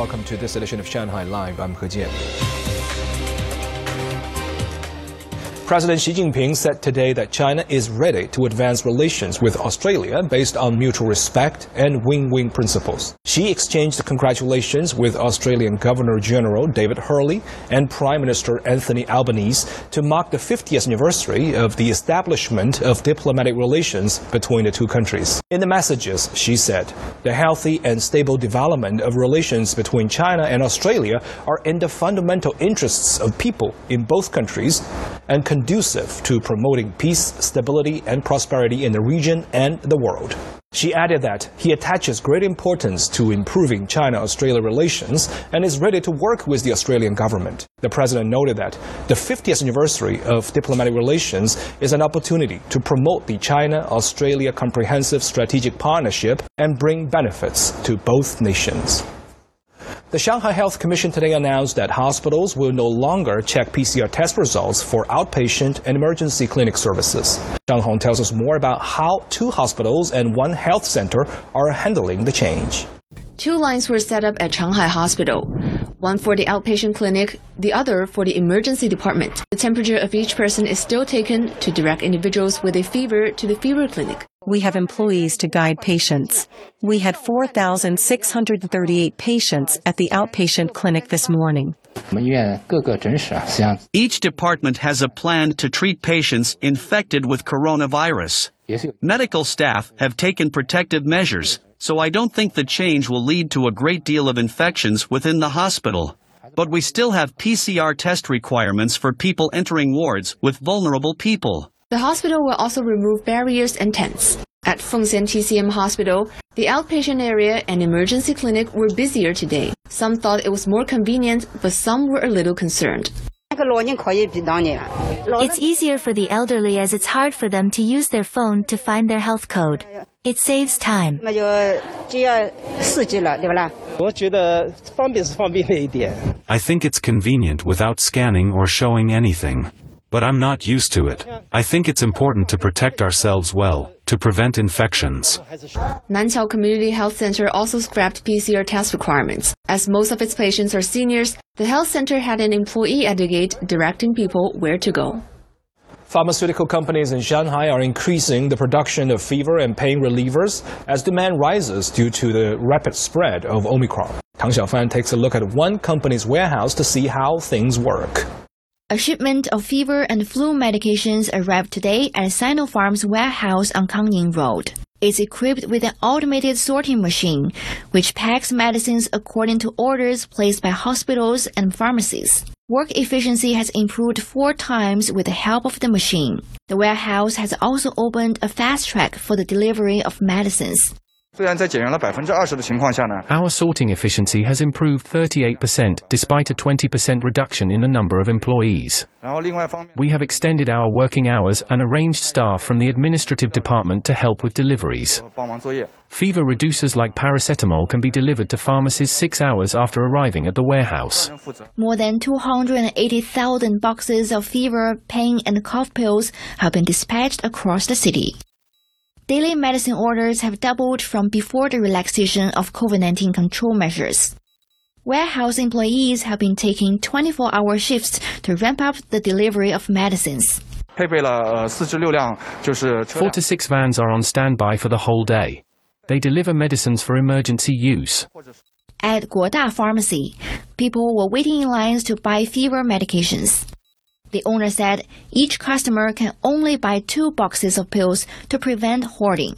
welcome to this edition of Shanghai Live. I'm He Jian. President Xi Jinping said today that China is ready to advance relations with Australia based on mutual respect and win-win principles. Xi exchanged congratulations with Australian Governor General David Hurley and Prime Minister Anthony Albanese to mark the 50th anniversary of the establishment of diplomatic relations between the two countries. In the messages, Xi said, the healthy and stable development of relations between China and Australia are in the fundamental interests of people in both countries and conducive to promoting peace, stability, and prosperity in the region and the world. Xi added that he attaches great importance to improving China Australia relations and is ready to work with the Australian government. The president noted that the 50th anniversary of diplomatic relations is an opportunity to promote the China Australia Comprehensive Strategic Partnership and bring benefits to both nations. The Shanghai Health Commission today announced that hospitals will no longer check PCR test results for outpatient and emergency clinic services. Zhang Hong tells us more about how two hospitals and one health center are handling the change. Two lines were set up at Shanghai Hospital, one for the outpatient clinic, the other for the emergency department. The temperature of each person is still taken to direct individuals with a fever to the fever clinic. We have employees to guide patients. We had 4,638 patients at the outpatient clinic this morning. Each department has a plan to treat patients infected with coronavirus. Medical staff have taken protective measures so I don't think the change will lead to a great deal of infections within the hospital. But we still have PCR test requirements for people entering wards with vulnerable people. The hospital will also remove barriers and tents. At Fengxian TCM Hospital, the outpatient area and emergency clinic were busier today. Some thought it was more convenient, but some were a little concerned. It's easier for the elderly as it's hard for them to use their phone to find their health code. It saves time. I think it's convenient without scanning or showing anything. But I'm not used to it. I think it's important to protect ourselves well, to prevent infections. Nanqiao Community Health Center also scrapped PCR test requirements. As most of its patients are seniors, the health center had an employee at the gate directing people where to go. Pharmaceutical companies in Shanghai are increasing the production of fever and pain relievers as demand rises due to the rapid spread of Omicron. Tang Xiaofan takes a look at one company's warehouse to see how things work. A shipment of fever and flu medications arrived today at Sinopharm's warehouse on Kangning Road. It's equipped with an automated sorting machine, which packs medicines according to orders placed by hospitals and pharmacies. Work efficiency has improved four times with the help of the machine. The warehouse has also opened a fast track for the delivery of medicines. Our sorting efficiency has improved 38% despite a 20% reduction in the number of employees. We have extended our working hours and arranged staff from the administrative department to help with deliveries. Fever reducers like paracetamol can be delivered to pharmacies six hours after arriving at the warehouse. More than 280,000 boxes of fever, pain, and cough pills have been dispatched across the city daily medicine orders have doubled from before the relaxation of COVID-19 control measures. Warehouse employees have been taking 24-hour shifts to ramp up the delivery of medicines. Four to six vans are on standby for the whole day. They deliver medicines for emergency use. At Guoda Pharmacy, people were waiting in lines to buy fever medications. The owner said each customer can only buy two boxes of pills to prevent hoarding.